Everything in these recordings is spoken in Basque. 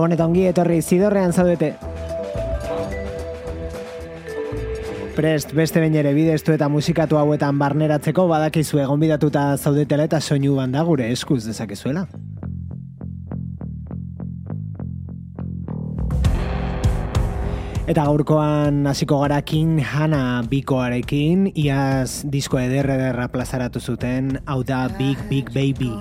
Gabon eta ongi etorri zidorrean zaudete. Prest, beste bain ere bideztu eta musikatu hauetan barneratzeko badakizu egon bidatuta zaudetela eta soinu banda gure eskuz dezakezuela. Eta gaurkoan hasiko gara King Hana bikoarekin, iaz disko ederre derra plazaratu zuten, hau da Big Big Baby.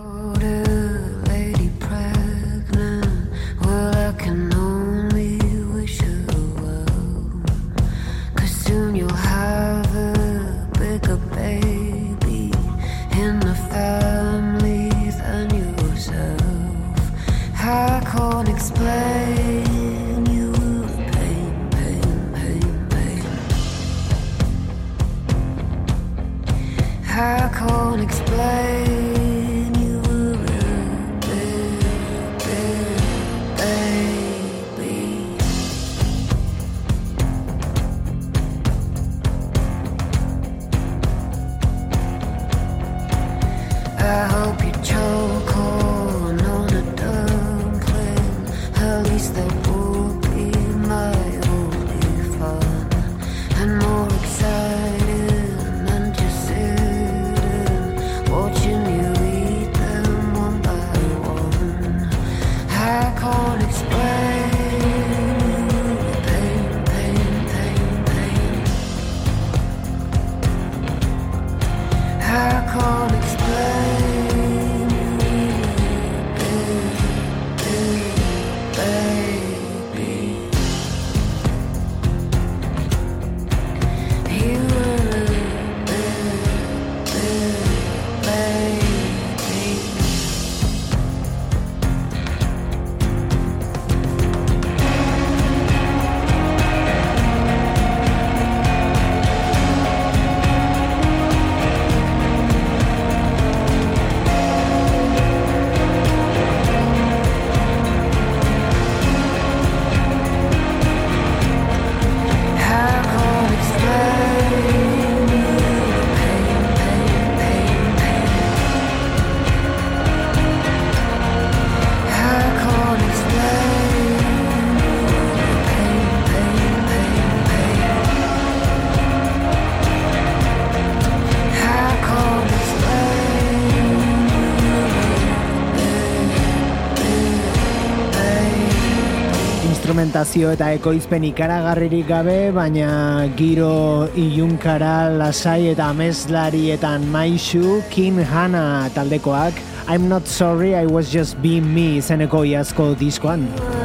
Instrumentazio eta ekoizpen ikaragarririk gabe, baina giro iunkara lasai eta ameslarietan maixu King Hana taldekoak I'm not sorry I was just being me izeneko iazko diskoan.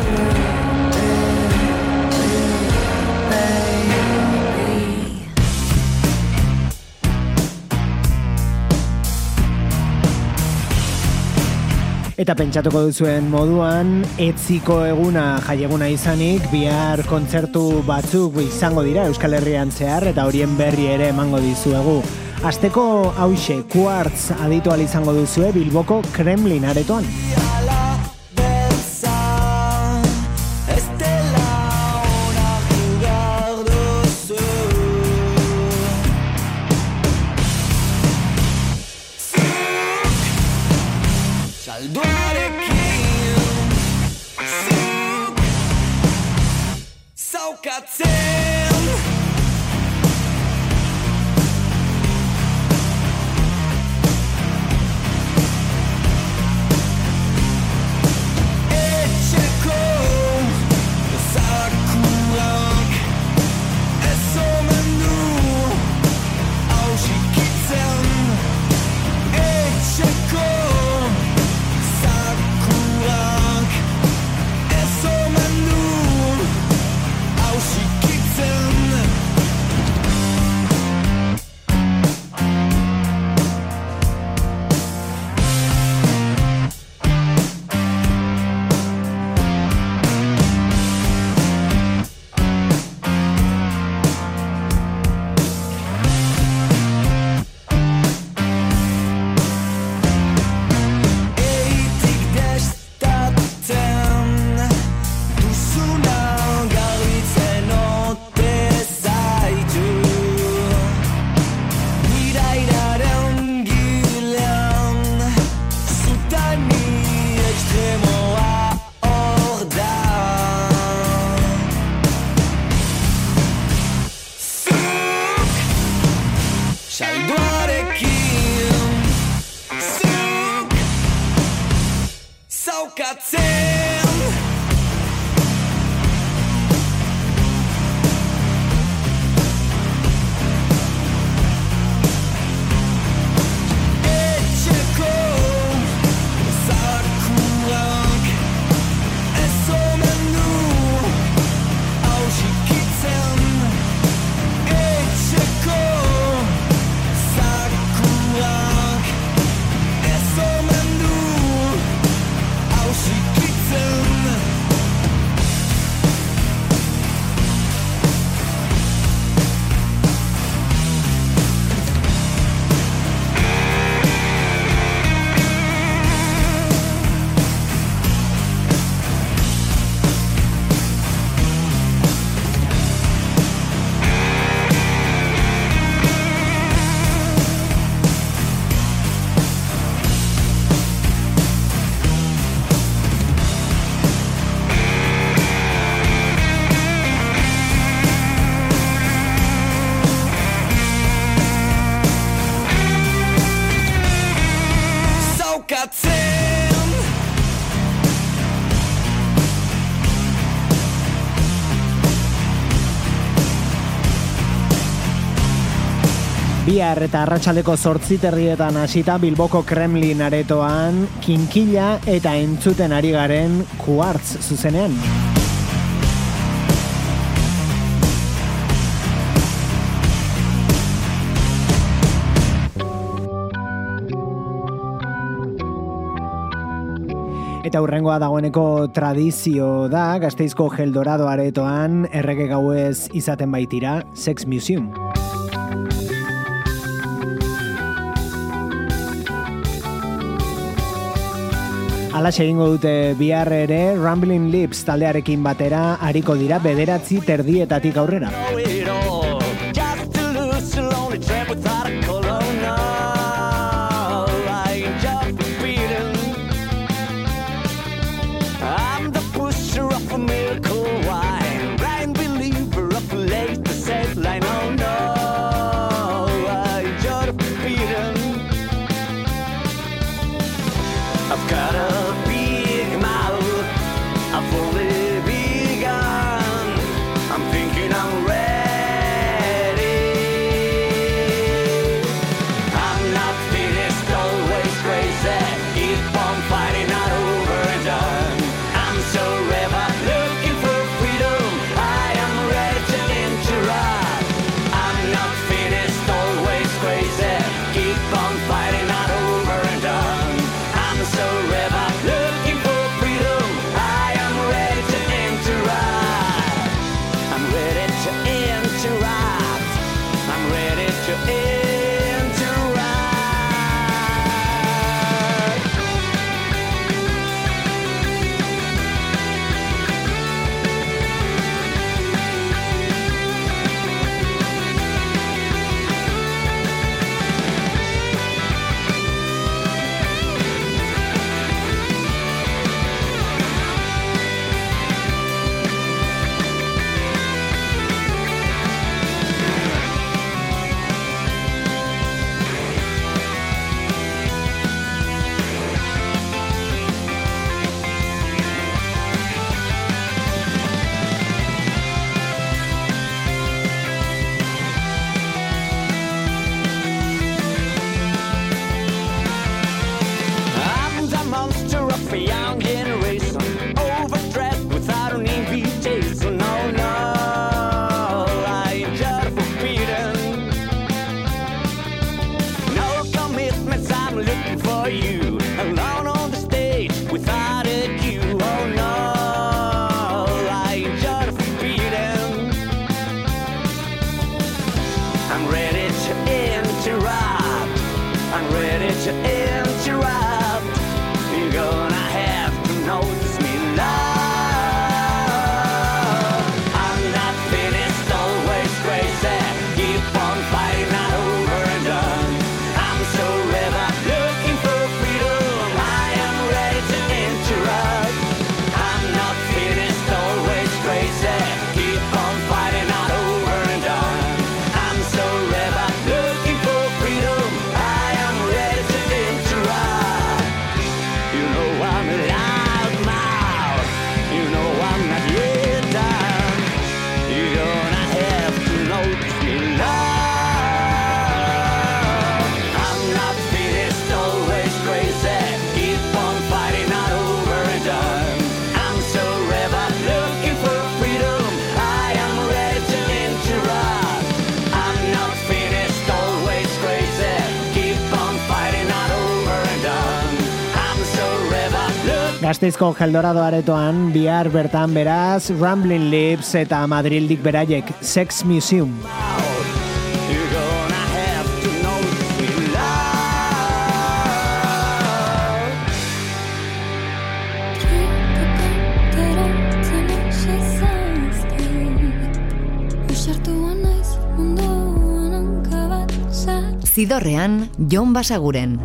Eta pentsatuko duzuen moduan, etziko eguna jaieguna izanik, bihar kontzertu batzuk izango dira Euskal Herrian zehar, eta horien berri ere emango dizuegu. Azteko hause, kuartz aditual izango duzue Bilboko Kremlin aretoan. Bihar eta arratsaldeko zortziterrietan hasita Bilboko Kremlin aretoan, kinkila eta entzuten ari garen kuartz zuzenean. Eta hurrengoa dagoeneko tradizio da, gazteizko geldorado aretoan, errege gauez izaten baitira, Sex Museum. Ala egingo dute bihar ere Rambling Lips taldearekin batera hariko dira bederatzi terdietatik aurrera. Gazteizko Geldorado aretoan bihar bertan beraz Rambling Lips eta Madrildik beraiek Sex Museum. Zidorrean, Jon Basaguren.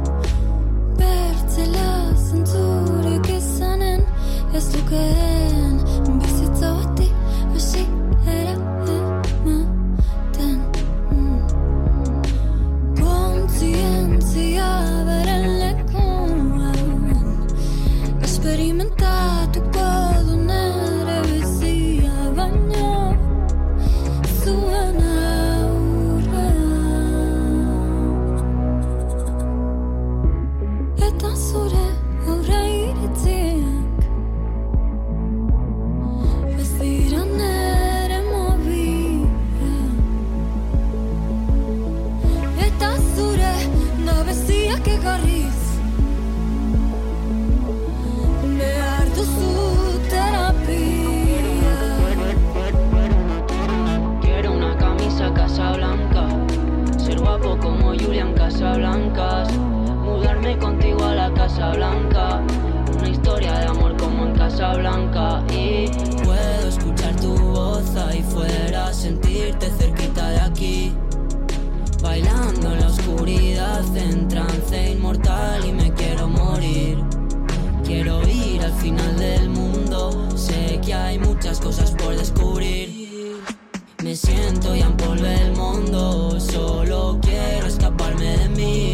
contigo a la Casa Blanca. Una historia de amor como en Casa Blanca. Y puedo escuchar tu voz ahí fuera, sentirte cerquita de aquí. Bailando en la oscuridad, en trance inmortal y me quiero morir. Quiero ir al final del mundo, sé que hay muchas cosas por descubrir. Me siento y en polvo el mundo, solo quiero escaparme de mí.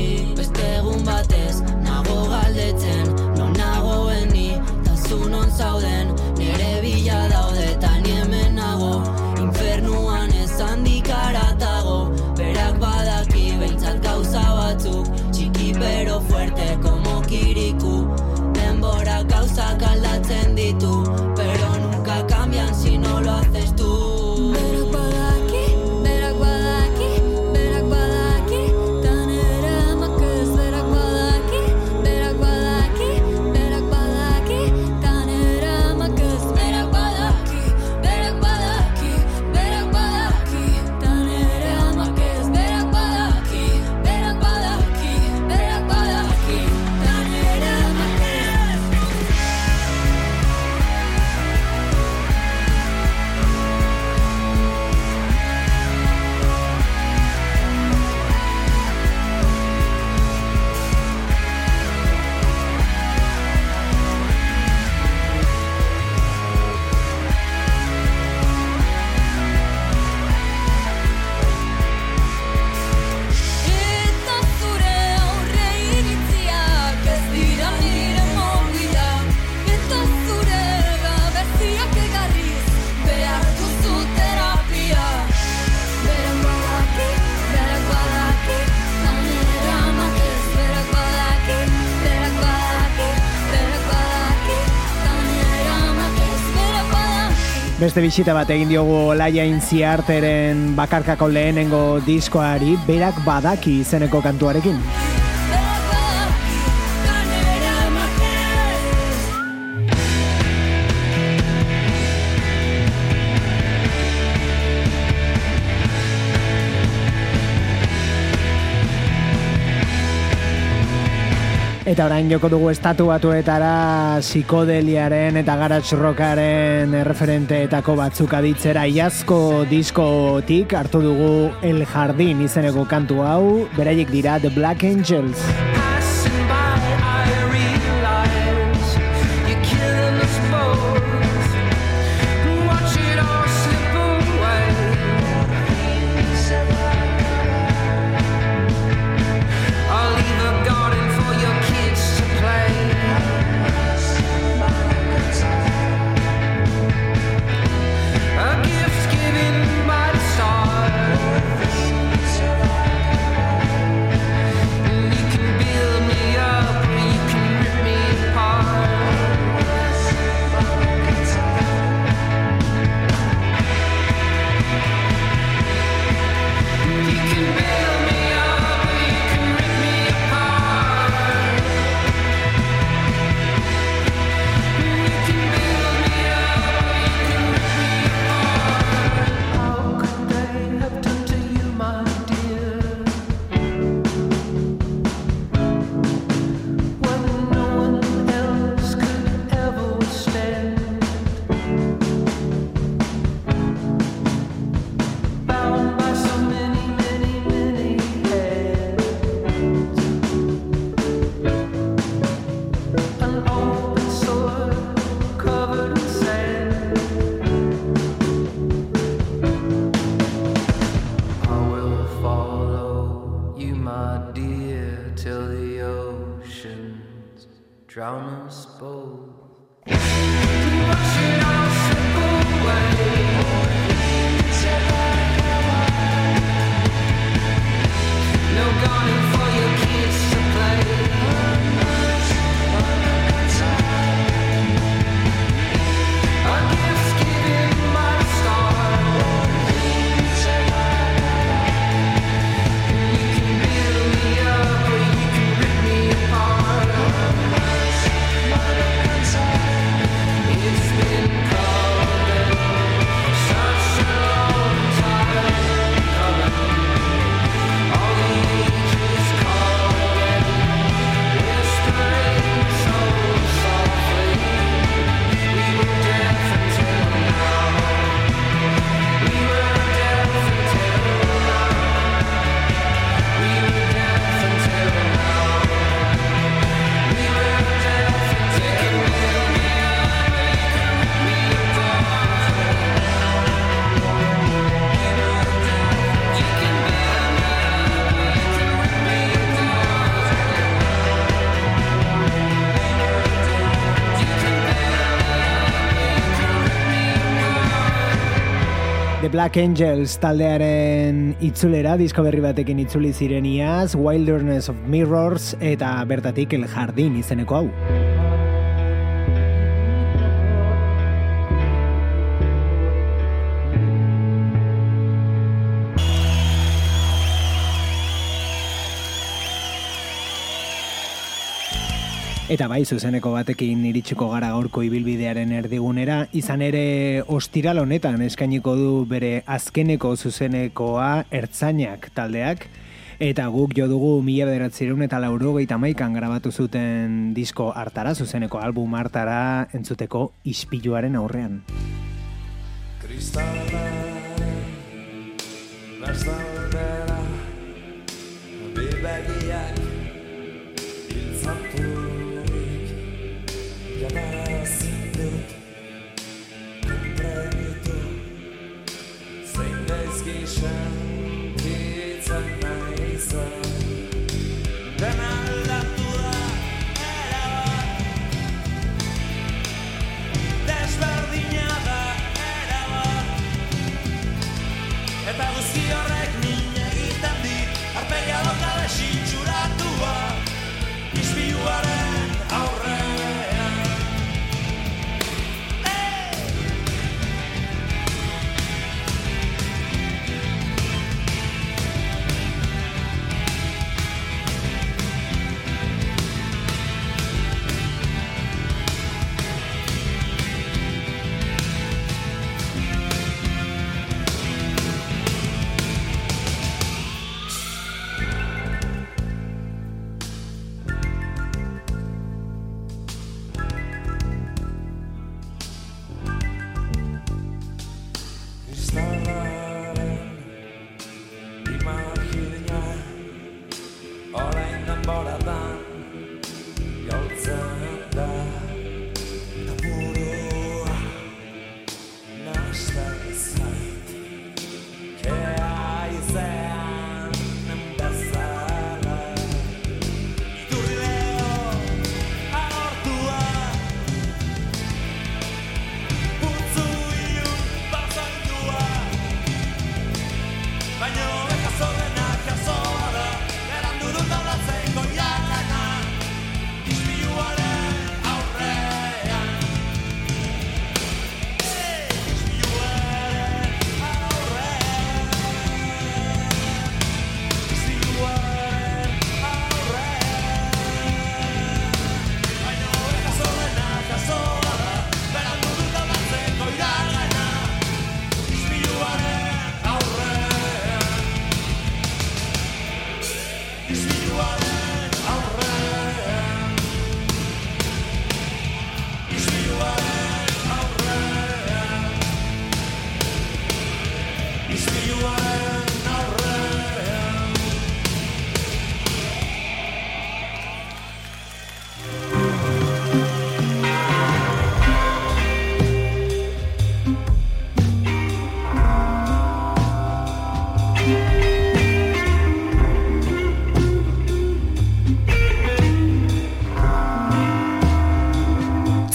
beste bisita bat egin diogu Laia Intziarteren bakarkako lehenengo diskoari berak badaki izeneko kantuarekin. Eta orain joko dugu estatu batuetara psikodeliaren eta garage rockaren referenteetako batzuk aditzera iazko diskotik hartu dugu El Jardin izeneko kantu hau, beraiek dira The Black Angels. Black Angels taldearen itzulera, disko berri batekin itzuli zireniaz, Wilderness of Mirrors eta bertatik El Jardín izeneko hau. Eta bai, zuzeneko batekin iritsiko gara gaurko ibilbidearen erdigunera, izan ere ostiral honetan eskainiko du bere azkeneko zuzenekoa ertzainak taldeak, eta guk jo dugu mila bederatzireun eta lauro maikan grabatu zuten disko hartara, zuzeneko album hartara entzuteko ispiluaren aurrean. inside.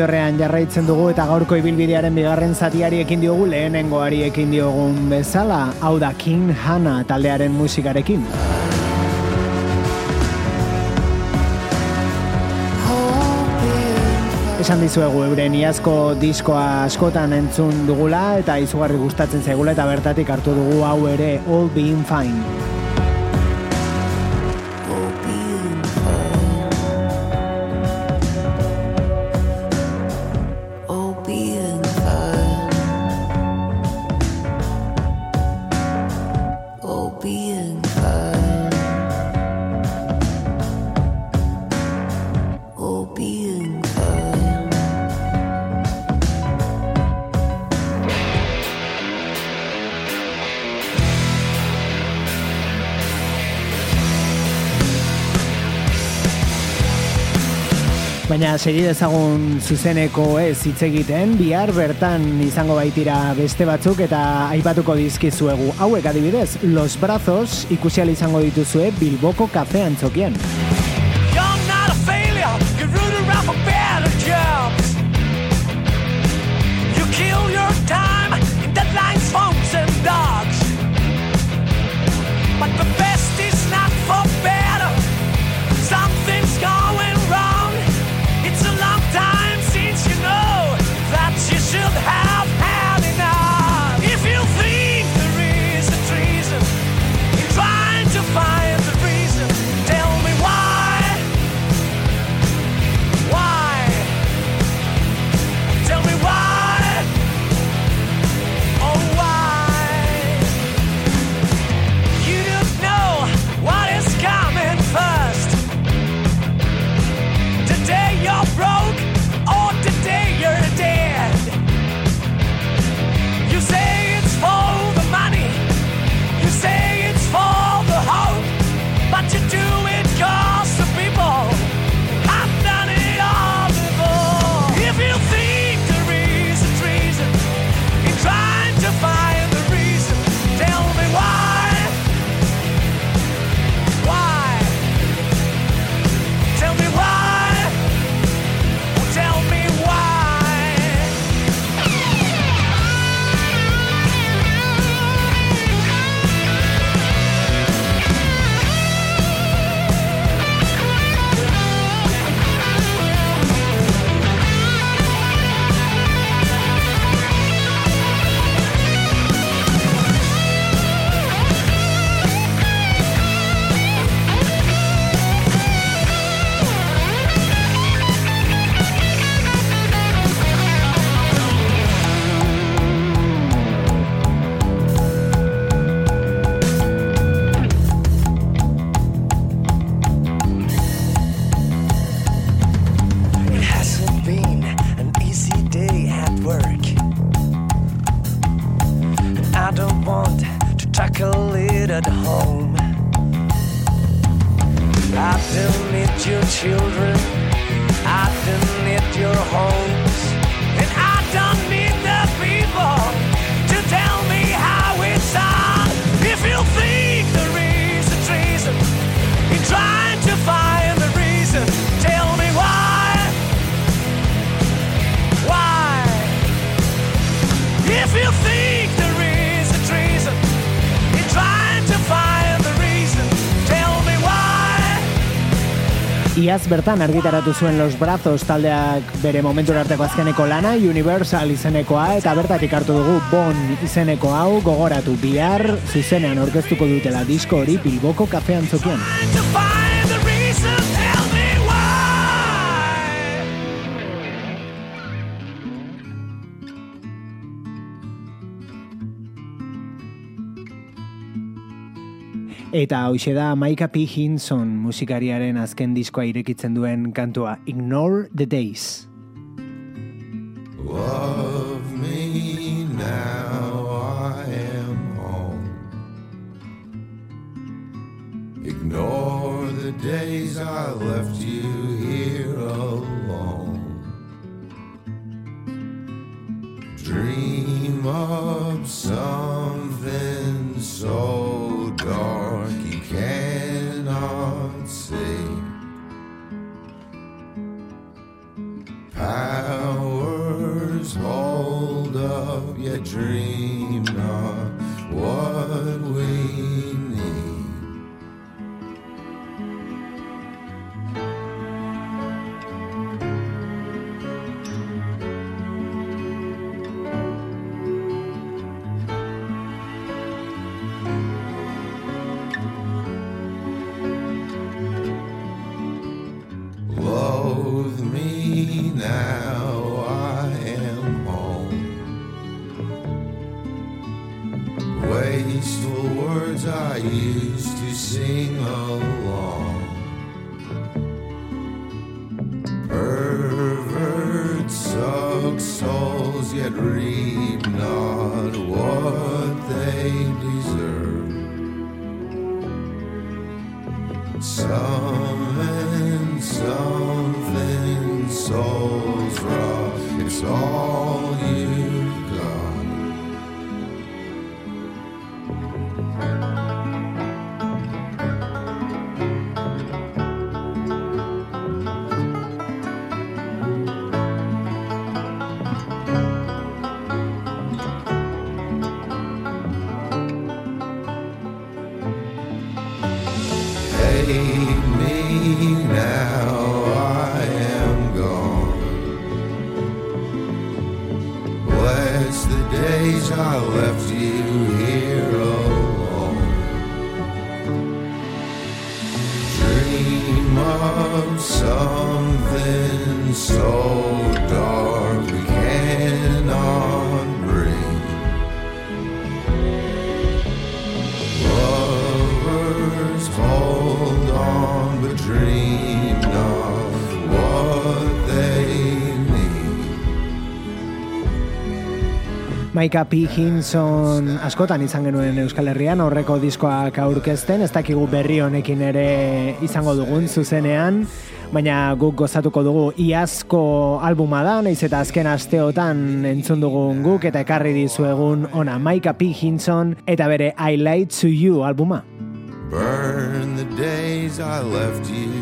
Zidorrean jarraitzen dugu eta gaurko ibilbidearen bigarren zatiari ekin diogu lehenengoari ekin diogun bezala, hau da King Hanna taldearen musikarekin. Esan dizuegu euren iazko diskoa askotan entzun dugula eta izugarri gustatzen zaigula eta bertatik hartu dugu hau ere All Being Fine. Baina segi dezagun zuzeneko ez hitz egiten, bihar bertan izango baitira beste batzuk eta aipatuko dizkizuegu. Hauek adibidez, Los Brazos ikusial izango dituzue Bilboko kafean txokien. Iaz bertan argitaratu zuen Los Brazos taldeak bere momentu arteko azkeneko lana Universal izenekoa eta bertatik hartu dugu Bon izeneko hau gogoratu bihar zuzenean orkestuko dutela disko hori Bilboko kafean zokien. Eta hoxe da Maika P. Hinson musikariaren azken diskoa irekitzen duen kantua Ignore the Days. And something souls raw. It's all you've Maika P. Hinson askotan izan genuen Euskal Herrian, horreko diskoak aurkezten, ez dakigu berri honekin ere izango dugun zuzenean, baina guk gozatuko dugu iazko albuma da, naiz eta azken asteotan entzun dugun guk eta ekarri dizuegun ona Maika P. Hinson eta bere I Lied to You albuma. Burn the days I left you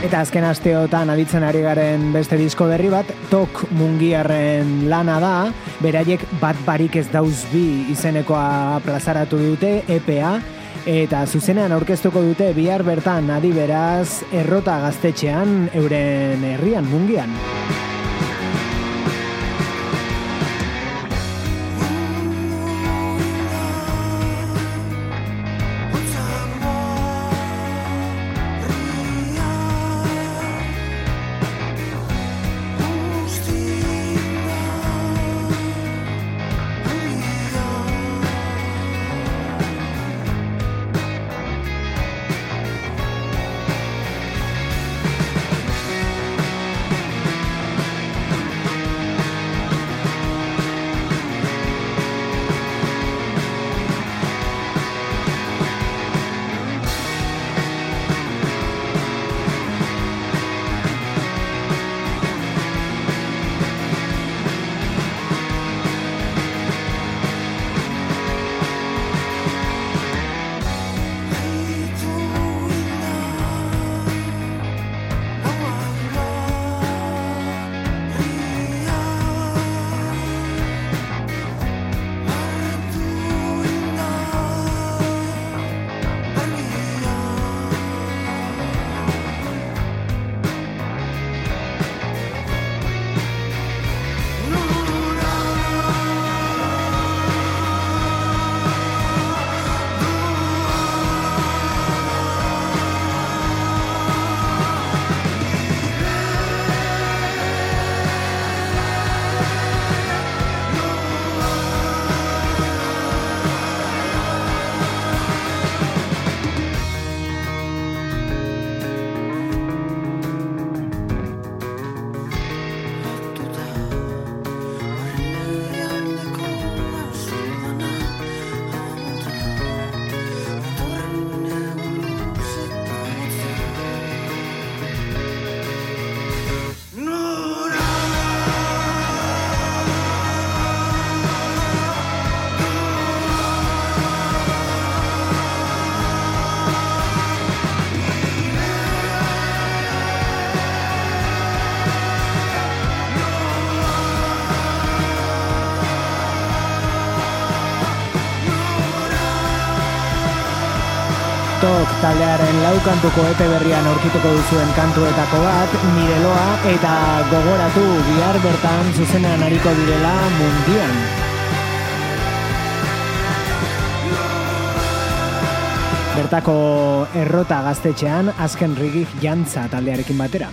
Eta azken asteotan aditzen ari garen beste disko berri bat, Tok Mungiarren lana da, beraiek bat barik ez dauz bi izenekoa plazaratu dute, EPA, eta zuzenean aurkeztuko dute bihar bertan adi beraz errota gaztetxean euren herrian mungian. Taldearen lau kantuko epe berrian aurkituko duzuen kantuetako bat, Nireloa eta gogoratu bihar bertan zuzenean hariko direla mundian. Bertako errota gaztetxean azken rigik jantza taldearekin batera.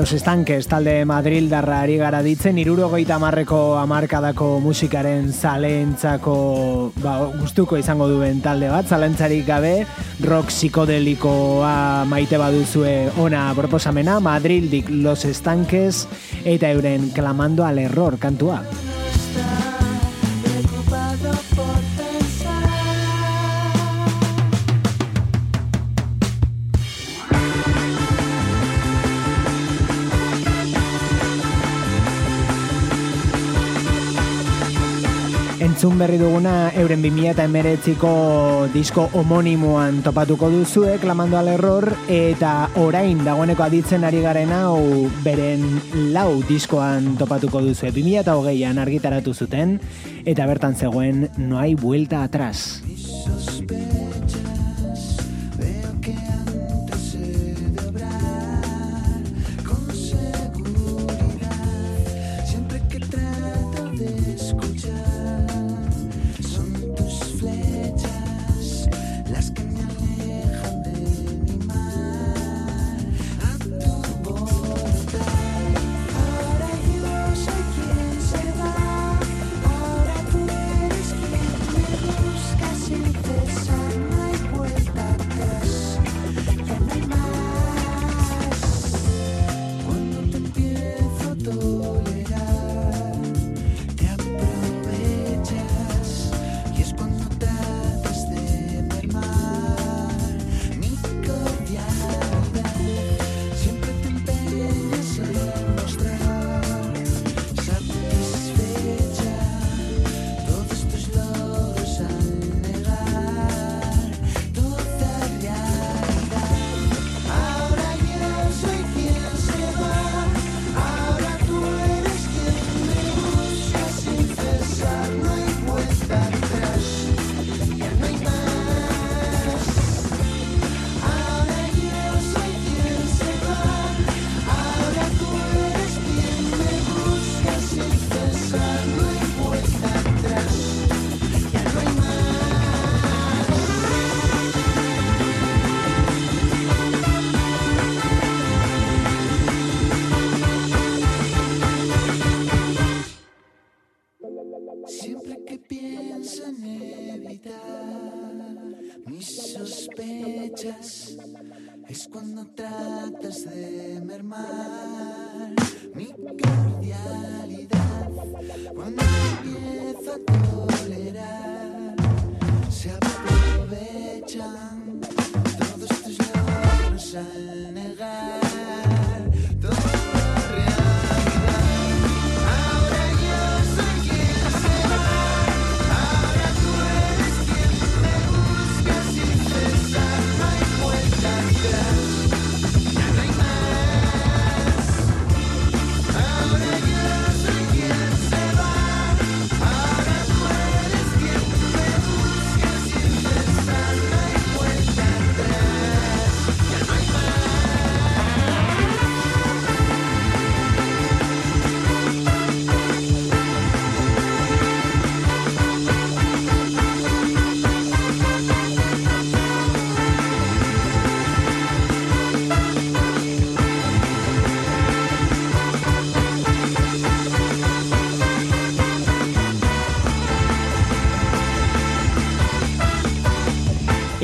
Los Estankes talde Madrildarra ari gara ditzen, irurogeita marreko amarkadako musikaren zalentzako ba, gustuko izango duen talde bat, zalentzarik gabe, rock psikodelikoa maite baduzue ona proposamena, Madrildik Los Estankes eta euren clamando al error kantua. Entzun berri duguna euren 2008ko disko homonimoan topatuko duzue, klamando al error, eta orain dagoeneko aditzen ari garen hau beren lau diskoan topatuko duzue. 2008an argitaratu zuten, eta bertan zegoen no hay vuelta atrás.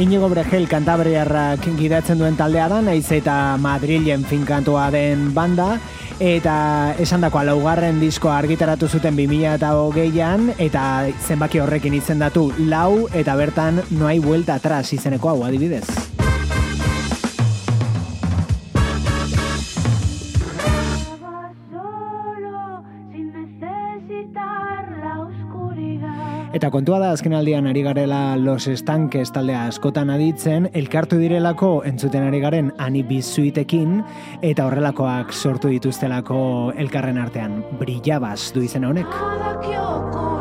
Inigo Bregel kantabriarrak gidatzen duen taldea da, naiz eta Madrilen finkantua den banda, eta esandakoa laugarren diskoa argitaratu zuten 2008an, eta zenbaki horrekin izendatu lau, eta bertan noai buelta atrás izeneko hau adibidez. Eta kontua da azkenaldian ari garela Los Estanques taldea askotan aditzen, elkartu direlako entzuten ari garen ani bizuitekin eta horrelakoak sortu dituztelako elkarren artean. Brillabaz du izena honek.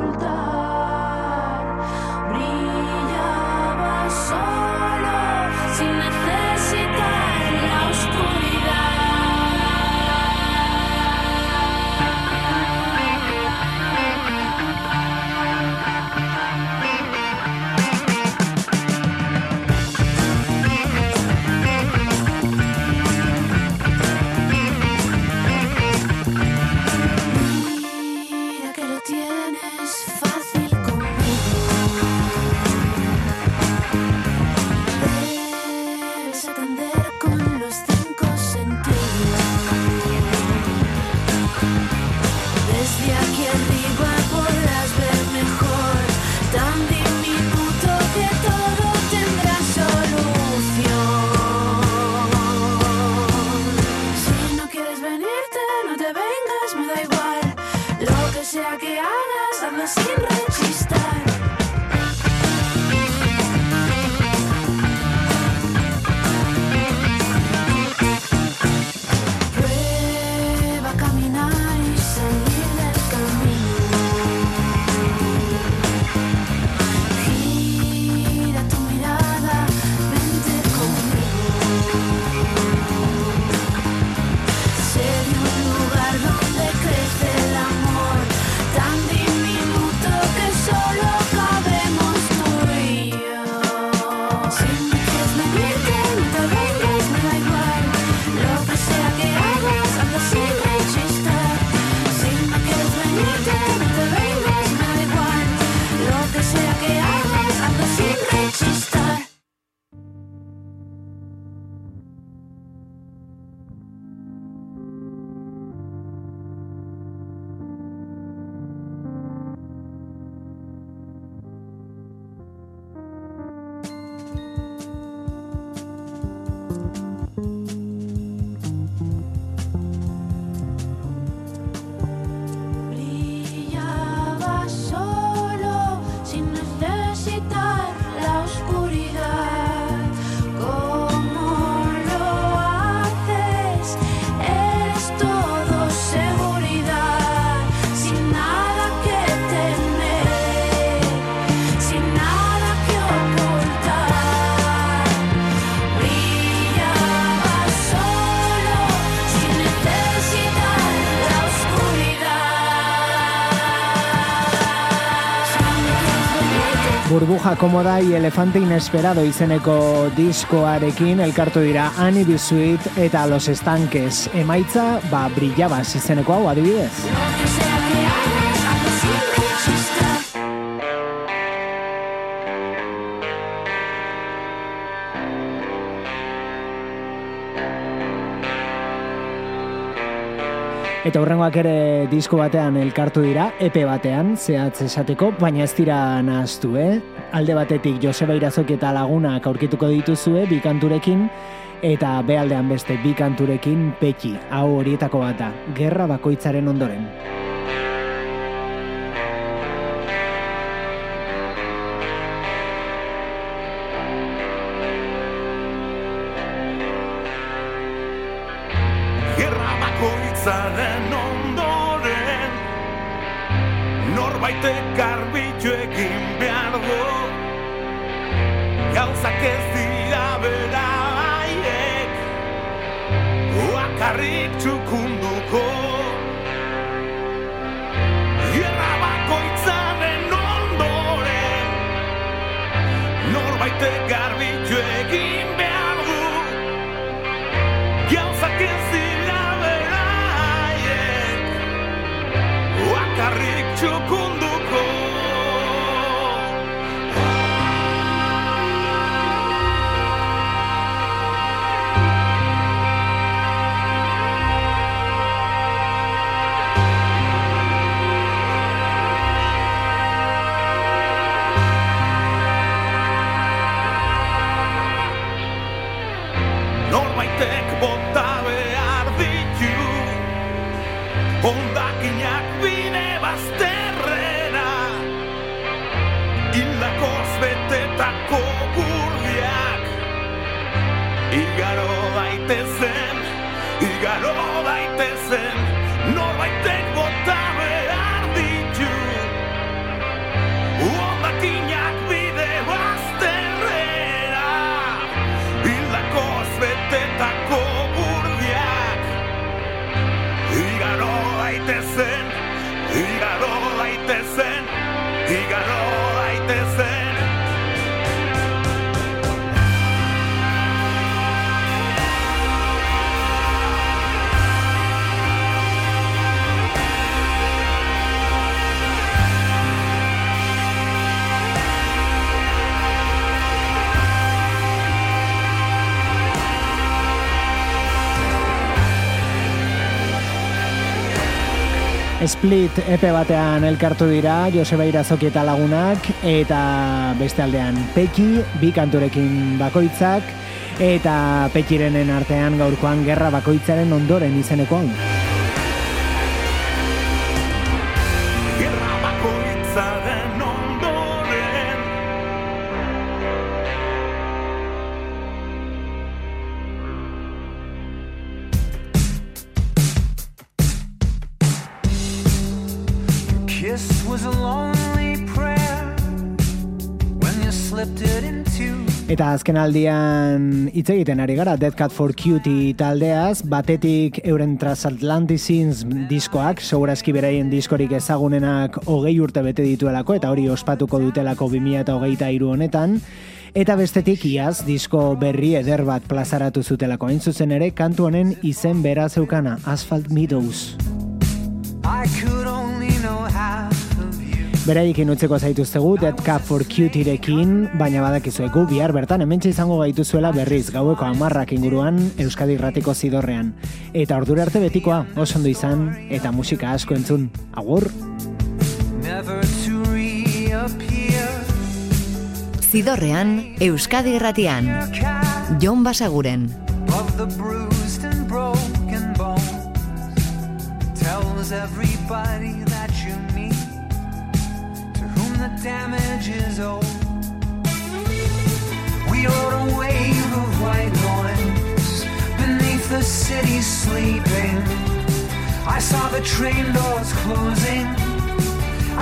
Hoja Komoda y Elefante Inesperado izeneko diskoarekin elkartu dira Ani Bisuit eta Los Estanques. Emaitza, ba, brillabas izeneko hau adibidez. Eta hurrengoak ere disko batean elkartu dira, EP batean, zehatz esateko, baina ez dira nahaztu, eh? Alde batetik Joseba Irazoki eta lagunak aurkituko dituzue bi kanturekin, eta bealdean beste bi kanturekin petxi, hau horietako bat da, gerra bakoitzaren ondoren. Bakoitzaren ondoren Norbaitek garbitu egin behar du. Gauzak ez dira bera haiek Bakarrik txukunduko. Gerra bakoitzaren ondoren Norbaitek garbitu egin Bakarrik txukunduko Norbaitek igaro daitezen Norbaitek bota behar ditu Hondakinak bide bazterrera Hildakoz betetako gurdiak. Igaro daitezen, igaro daitezen, igaro Split epe batean elkartu dira Joseba Irazoki eta lagunak eta beste aldean Peki, bi kanturekin bakoitzak eta Pekirenen artean gaurkoan gerra bakoitzaren ondoren izenekoan. Gerra Eta azken aldian hitz egiten ari gara Dead Cat for Cutie taldeaz, batetik euren Transatlanticins diskoak, segurazki beraien diskorik ezagunenak hogei urte bete dituelako, eta hori ospatuko dutelako 2008 iru honetan, eta bestetik iaz disko berri eder bat plazaratu zutelako. Hain zuzen ere kantu honen izen bera zeukana, Asphalt Meadows. I Beraikin utzeko zaituztegu Dead Cup for Cutierekin, baina badakizue gu bihar bertan hementxe izango gaituzuela berriz gaueko amarrak inguruan Euskadi Irratiko zidorrean. Eta ordura arte betikoa, oso ondo izan, eta musika asko entzun. Agur! Never to reappear. Zidorrean, Euskadi Irratian. Jon Basaguren. of the bruised and broken bones tells everybody damage is owed. We rode a wave of white noise beneath the city sleeping. I saw the train doors closing.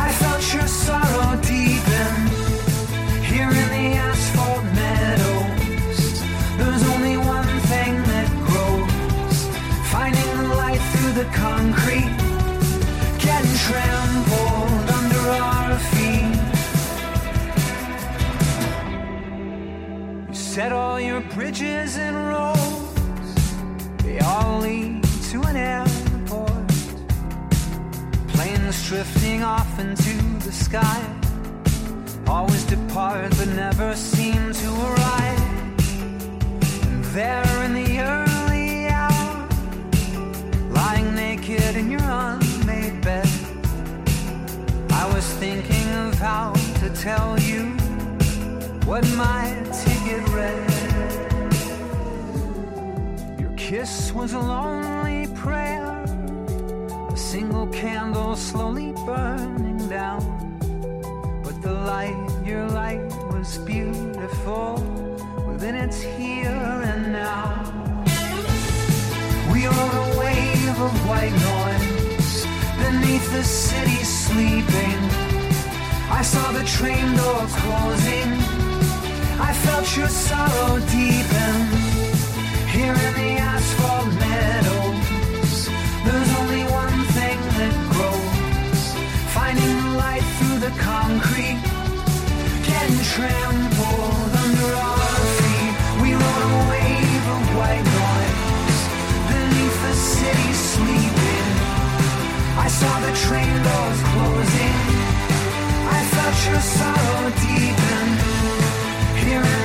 I felt your sorrow deepen here in the asphalt meadows. There's only one thing that grows, finding the light through the concrete, getting trampled set all your bridges and roads, they all lead to an airport. Planes drifting off into the sky always depart but never seem to arrive. And there in the early hour, lying naked in your unmade bed. I was thinking of how to tell you what my ticket read. Your kiss was a lonely prayer, a single candle slowly burning down. But the light, your light was beautiful within its here and now. We rode a wave of white noise beneath the city sleeping. I saw the train door closing. I felt your sorrow deepen. Here in the asphalt meadows, there's only one thing that grows. Finding the light through the concrete, getting trampled under our feet. We rode a wave of white noise beneath the city sleeping. I saw the train doors closing. I felt your sorrow spirit.